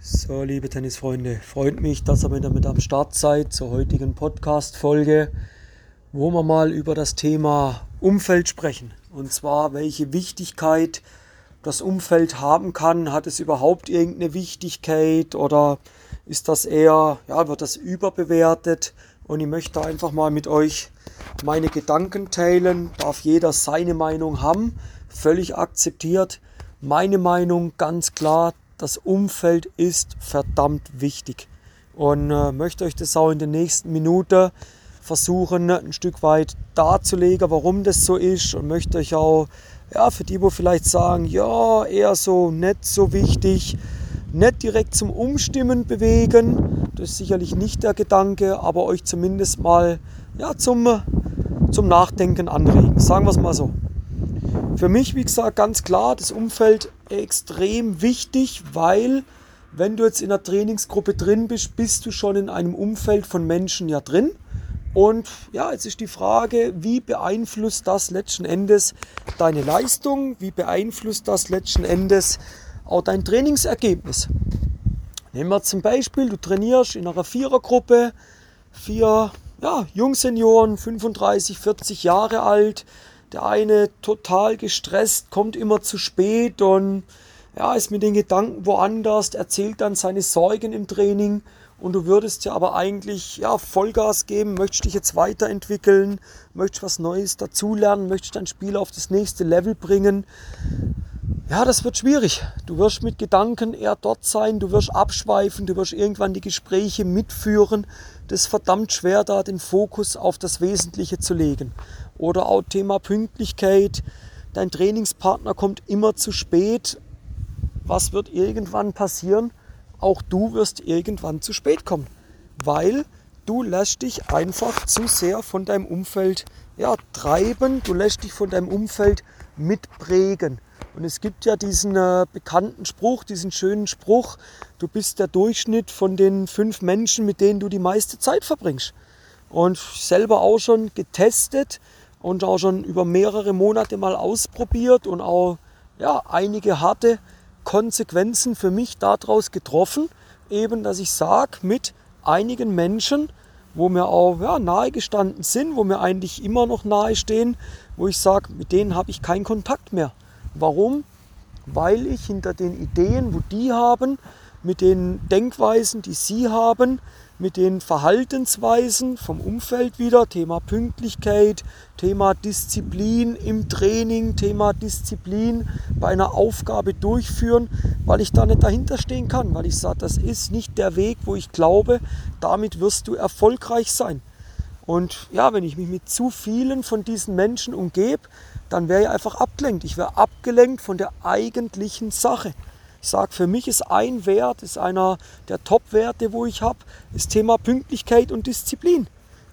So, liebe Tennisfreunde, freut mich, dass ihr wieder mit am Start seid zur heutigen Podcast-Folge, wo wir mal über das Thema Umfeld sprechen. Und zwar, welche Wichtigkeit das Umfeld haben kann. Hat es überhaupt irgendeine Wichtigkeit oder ist das eher, ja, wird das überbewertet? Und ich möchte einfach mal mit euch meine Gedanken teilen. Darf jeder seine Meinung haben, völlig akzeptiert. Meine Meinung ganz klar, das Umfeld ist verdammt wichtig. Und äh, möchte euch das auch in der nächsten Minute versuchen, ein Stück weit darzulegen, warum das so ist. Und möchte euch auch, ja, für die, wo vielleicht sagen, ja, eher so nicht so wichtig, nicht direkt zum Umstimmen bewegen. Das ist sicherlich nicht der Gedanke, aber euch zumindest mal ja, zum, zum Nachdenken anregen. Sagen wir es mal so. Für mich, wie gesagt, ganz klar, das Umfeld extrem wichtig, weil wenn du jetzt in einer Trainingsgruppe drin bist, bist du schon in einem Umfeld von Menschen ja drin. Und ja, jetzt ist die Frage, wie beeinflusst das letzten Endes deine Leistung? Wie beeinflusst das letzten Endes auch dein Trainingsergebnis? Nehmen wir zum Beispiel, du trainierst in einer Vierergruppe, vier ja, Jungsenioren, 35, 40 Jahre alt, der eine total gestresst, kommt immer zu spät und ja, ist mit den Gedanken woanders, erzählt dann seine Sorgen im Training und du würdest ja aber eigentlich ja, Vollgas geben, möchtest dich jetzt weiterentwickeln, möchtest was Neues dazulernen, möchtest dein Spiel auf das nächste Level bringen. Ja, das wird schwierig. Du wirst mit Gedanken eher dort sein, du wirst abschweifen, du wirst irgendwann die Gespräche mitführen. Das ist verdammt schwer, da den Fokus auf das Wesentliche zu legen. Oder auch Thema Pünktlichkeit. Dein Trainingspartner kommt immer zu spät. Was wird irgendwann passieren? Auch du wirst irgendwann zu spät kommen, weil du lässt dich einfach zu sehr von deinem Umfeld ja, treiben, du lässt dich von deinem Umfeld mitprägen. Und es gibt ja diesen äh, bekannten Spruch, diesen schönen Spruch, du bist der Durchschnitt von den fünf Menschen, mit denen du die meiste Zeit verbringst. Und selber auch schon getestet, und auch schon über mehrere Monate mal ausprobiert und auch ja, einige harte Konsequenzen für mich daraus getroffen, eben dass ich sage, mit einigen Menschen, wo mir auch ja, nahe gestanden sind, wo mir eigentlich immer noch nahe stehen, wo ich sage, mit denen habe ich keinen Kontakt mehr. Warum? Weil ich hinter den Ideen, wo die haben, mit den Denkweisen, die sie haben, mit den Verhaltensweisen vom Umfeld wieder, Thema Pünktlichkeit, Thema Disziplin im Training, Thema Disziplin bei einer Aufgabe durchführen, weil ich da nicht dahinter stehen kann, weil ich sage, das ist nicht der Weg, wo ich glaube, damit wirst du erfolgreich sein. Und ja, wenn ich mich mit zu vielen von diesen Menschen umgebe, dann wäre ich einfach abgelenkt. Ich wäre abgelenkt von der eigentlichen Sache. Ich sage, für mich ist ein Wert, ist einer der Top-Werte, wo ich habe, das Thema Pünktlichkeit und Disziplin.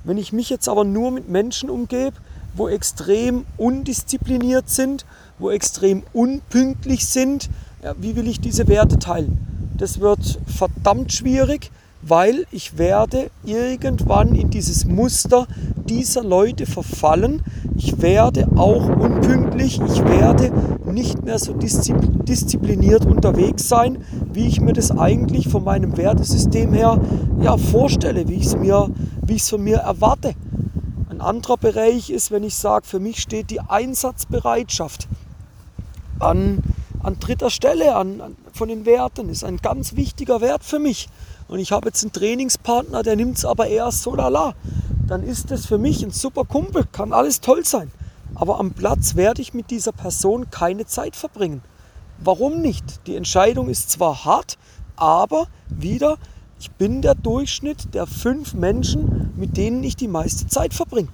Wenn ich mich jetzt aber nur mit Menschen umgebe, wo extrem undiszipliniert sind, wo extrem unpünktlich sind, ja, wie will ich diese Werte teilen? Das wird verdammt schwierig, weil ich werde irgendwann in dieses Muster dieser Leute verfallen. Ich werde auch unpünktlich, ich werde nicht mehr so diszipliniert unterwegs sein, wie ich mir das eigentlich von meinem Wertesystem her ja, vorstelle, wie ich es mir, von mir erwarte. Ein anderer Bereich ist, wenn ich sage, für mich steht die Einsatzbereitschaft an, an dritter Stelle an, an, von den Werten, ist ein ganz wichtiger Wert für mich und ich habe jetzt einen Trainingspartner, der nimmt es aber eher so lala, dann ist das für mich ein super Kumpel, kann alles toll sein. Aber am Platz werde ich mit dieser Person keine Zeit verbringen. Warum nicht? Die Entscheidung ist zwar hart, aber wieder, ich bin der Durchschnitt der fünf Menschen, mit denen ich die meiste Zeit verbringe.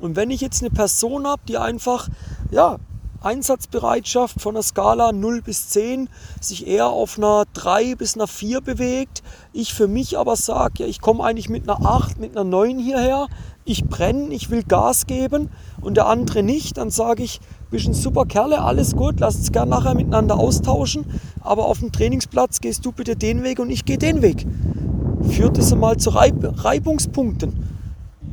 Und wenn ich jetzt eine Person habe, die einfach ja, Einsatzbereitschaft von der Skala 0 bis 10 sich eher auf einer 3 bis einer 4 bewegt. Ich für mich aber sage, ja, ich komme eigentlich mit einer 8, mit einer 9 hierher. Ich brenne, ich will Gas geben und der andere nicht. Dann sage ich, bist ein super Kerle, alles gut, lass uns gerne nachher miteinander austauschen. Aber auf dem Trainingsplatz gehst du bitte den Weg und ich gehe den Weg. Führt es einmal zu Reib Reibungspunkten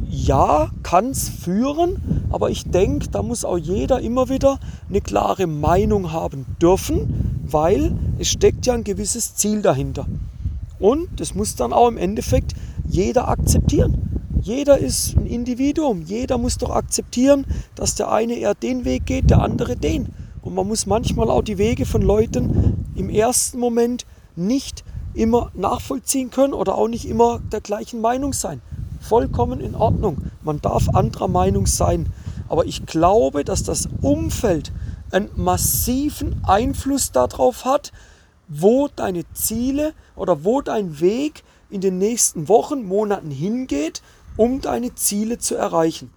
ja, kann es führen, aber ich denke, da muss auch jeder immer wieder eine klare Meinung haben dürfen, weil es steckt ja ein gewisses Ziel dahinter. Und das muss dann auch im Endeffekt jeder akzeptieren. Jeder ist ein Individuum. Jeder muss doch akzeptieren, dass der eine eher den Weg geht, der andere den. Und man muss manchmal auch die Wege von Leuten im ersten Moment nicht immer nachvollziehen können oder auch nicht immer der gleichen Meinung sein. Vollkommen in Ordnung. Man darf anderer Meinung sein. Aber ich glaube, dass das Umfeld einen massiven Einfluss darauf hat, wo deine Ziele oder wo dein Weg in den nächsten Wochen, Monaten hingeht, um deine Ziele zu erreichen.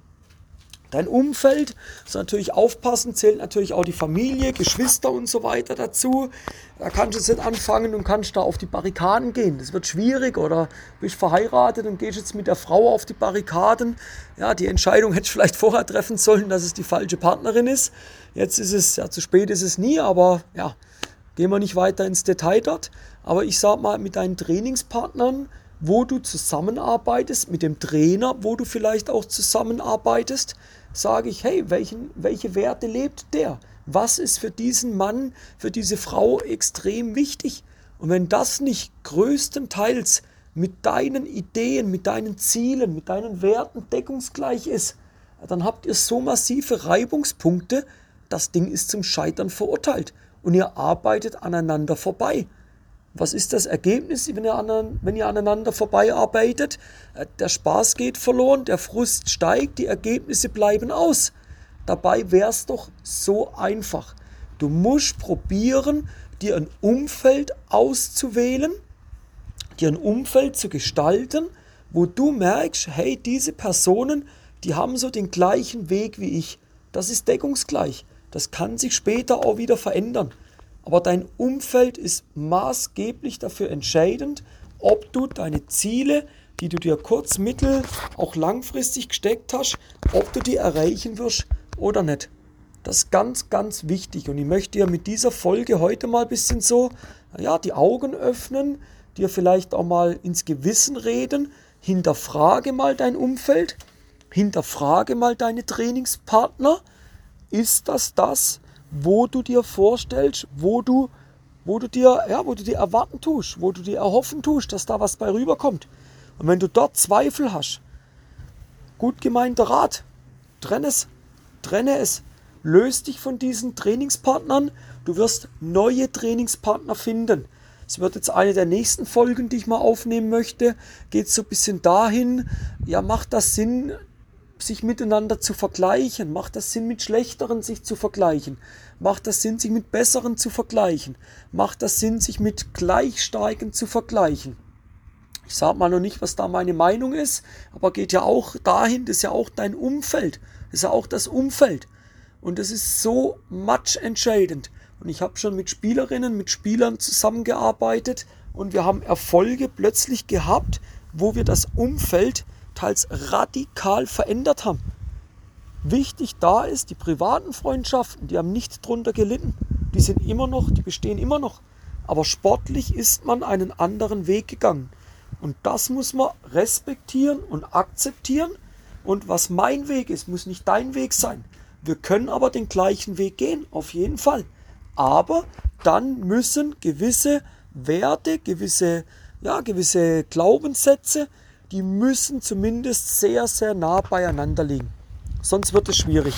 Dein Umfeld, muss natürlich aufpassen, zählt natürlich auch die Familie, Geschwister und so weiter dazu. Da kannst du jetzt nicht anfangen und kannst da auf die Barrikaden gehen. Das wird schwierig oder bist verheiratet und gehst jetzt mit der Frau auf die Barrikaden. Ja, die Entscheidung hätte ich vielleicht vorher treffen sollen, dass es die falsche Partnerin ist. Jetzt ist es, ja, zu spät ist es nie, aber ja, gehen wir nicht weiter ins Detail dort. Aber ich sag mal, mit deinen Trainingspartnern, wo du zusammenarbeitest, mit dem Trainer, wo du vielleicht auch zusammenarbeitest, sage ich, hey, welchen, welche Werte lebt der? Was ist für diesen Mann, für diese Frau extrem wichtig? Und wenn das nicht größtenteils mit deinen Ideen, mit deinen Zielen, mit deinen Werten deckungsgleich ist, dann habt ihr so massive Reibungspunkte, das Ding ist zum Scheitern verurteilt und ihr arbeitet aneinander vorbei. Was ist das Ergebnis, wenn ihr, an, wenn ihr aneinander vorbeiarbeitet? Äh, der Spaß geht verloren, der Frust steigt, die Ergebnisse bleiben aus. Dabei wäre es doch so einfach. Du musst probieren, dir ein Umfeld auszuwählen, dir ein Umfeld zu gestalten, wo du merkst, hey, diese Personen, die haben so den gleichen Weg wie ich. Das ist deckungsgleich. Das kann sich später auch wieder verändern. Aber dein Umfeld ist maßgeblich dafür entscheidend, ob du deine Ziele, die du dir kurz-, mittel-, auch langfristig gesteckt hast, ob du die erreichen wirst oder nicht. Das ist ganz, ganz wichtig. Und ich möchte dir mit dieser Folge heute mal ein bisschen so, ja, die Augen öffnen, dir vielleicht auch mal ins Gewissen reden. Hinterfrage mal dein Umfeld, hinterfrage mal deine Trainingspartner. Ist das das, wo du dir vorstellst, wo du, wo du dir, ja, wo du dir erwarten tust, wo du dir erhoffen tust, dass da was bei rüberkommt. Und wenn du dort Zweifel hast, gut gemeinter Rat, trenne es, trenne es, löst dich von diesen Trainingspartnern, du wirst neue Trainingspartner finden. Es wird jetzt eine der nächsten Folgen, die ich mal aufnehmen möchte, geht so ein bisschen dahin, ja, macht das Sinn, sich miteinander zu vergleichen? Macht das Sinn, mit Schlechteren sich zu vergleichen? Macht das Sinn, sich mit Besseren zu vergleichen? Macht das Sinn, sich mit Gleichsteigen zu vergleichen? Ich sage mal noch nicht, was da meine Meinung ist, aber geht ja auch dahin, das ist ja auch dein Umfeld. Das ist ja auch das Umfeld. Und das ist so much entscheidend. Und ich habe schon mit Spielerinnen, mit Spielern zusammengearbeitet und wir haben Erfolge plötzlich gehabt, wo wir das Umfeld teils radikal verändert haben. Wichtig da ist, die privaten Freundschaften, die haben nicht drunter gelitten. Die sind immer noch, die bestehen immer noch. Aber sportlich ist man einen anderen Weg gegangen. Und das muss man respektieren und akzeptieren. Und was mein Weg ist, muss nicht dein Weg sein. Wir können aber den gleichen Weg gehen, auf jeden Fall. Aber dann müssen gewisse Werte, gewisse, ja, gewisse Glaubenssätze, die müssen zumindest sehr, sehr nah beieinander liegen. Sonst wird es schwierig.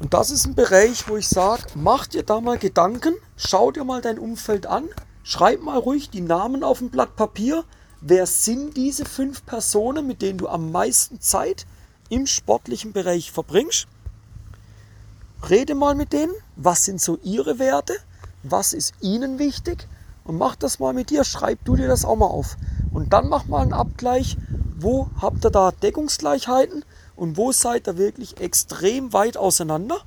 Und das ist ein Bereich, wo ich sage, mach dir da mal Gedanken, schau dir mal dein Umfeld an, schreib mal ruhig die Namen auf ein Blatt Papier. Wer sind diese fünf Personen, mit denen du am meisten Zeit im sportlichen Bereich verbringst? Rede mal mit denen, was sind so ihre Werte, was ist ihnen wichtig und mach das mal mit dir, schreib du dir das auch mal auf. Und dann mach mal einen Abgleich, wo habt ihr da Deckungsgleichheiten und wo seid ihr wirklich extrem weit auseinander.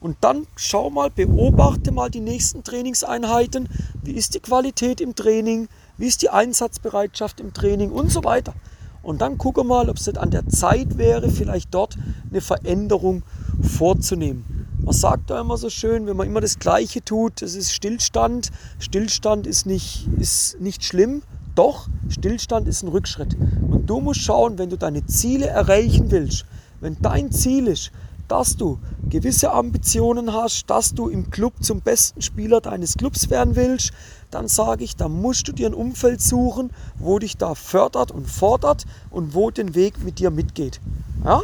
Und dann schau mal, beobachte mal die nächsten Trainingseinheiten. Wie ist die Qualität im Training? Wie ist die Einsatzbereitschaft im Training und so weiter. Und dann gucke mal, ob es nicht an der Zeit wäre, vielleicht dort eine Veränderung vorzunehmen. Man sagt da immer so schön, wenn man immer das Gleiche tut, das ist Stillstand. Stillstand ist nicht, ist nicht schlimm, doch, Stillstand ist ein Rückschritt. Und du musst schauen, wenn du deine Ziele erreichen willst, wenn dein Ziel ist, dass du gewisse Ambitionen hast, dass du im Club zum besten Spieler deines Clubs werden willst, dann sage ich, da musst du dir ein Umfeld suchen, wo dich da fördert und fordert und wo den Weg mit dir mitgeht. Ja?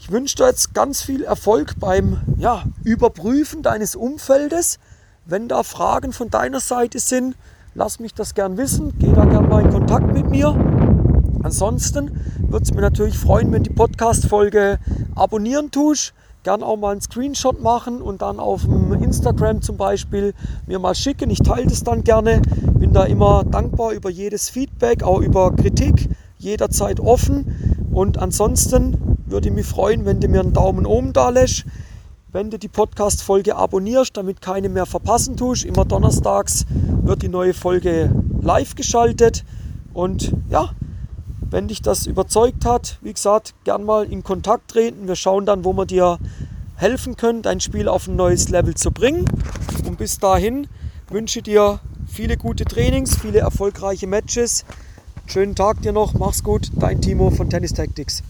Ich wünsche dir jetzt ganz viel Erfolg beim ja, Überprüfen deines Umfeldes. Wenn da Fragen von deiner Seite sind, lass mich das gern wissen. Geh da gern mal in Kontakt mit mir. Ansonsten würde es mir natürlich freuen, wenn die Podcast-Folge abonnieren tust. Gern auch mal einen Screenshot machen und dann auf dem Instagram zum Beispiel mir mal schicken. Ich teile das dann gerne. Bin da immer dankbar über jedes Feedback, auch über Kritik, jederzeit offen. Und ansonsten würde ich mich freuen, wenn du mir einen Daumen oben da lässt. Wenn du die Podcast-Folge abonnierst, damit keine mehr verpassen tust. Immer donnerstags wird die neue Folge live geschaltet. Und ja, wenn dich das überzeugt hat, wie gesagt, gern mal in Kontakt treten. Wir schauen dann, wo wir dir helfen können, dein Spiel auf ein neues Level zu bringen. Und bis dahin wünsche dir viele gute Trainings, viele erfolgreiche Matches. Schönen Tag dir noch, mach's gut, dein Timo von Tennis Tactics.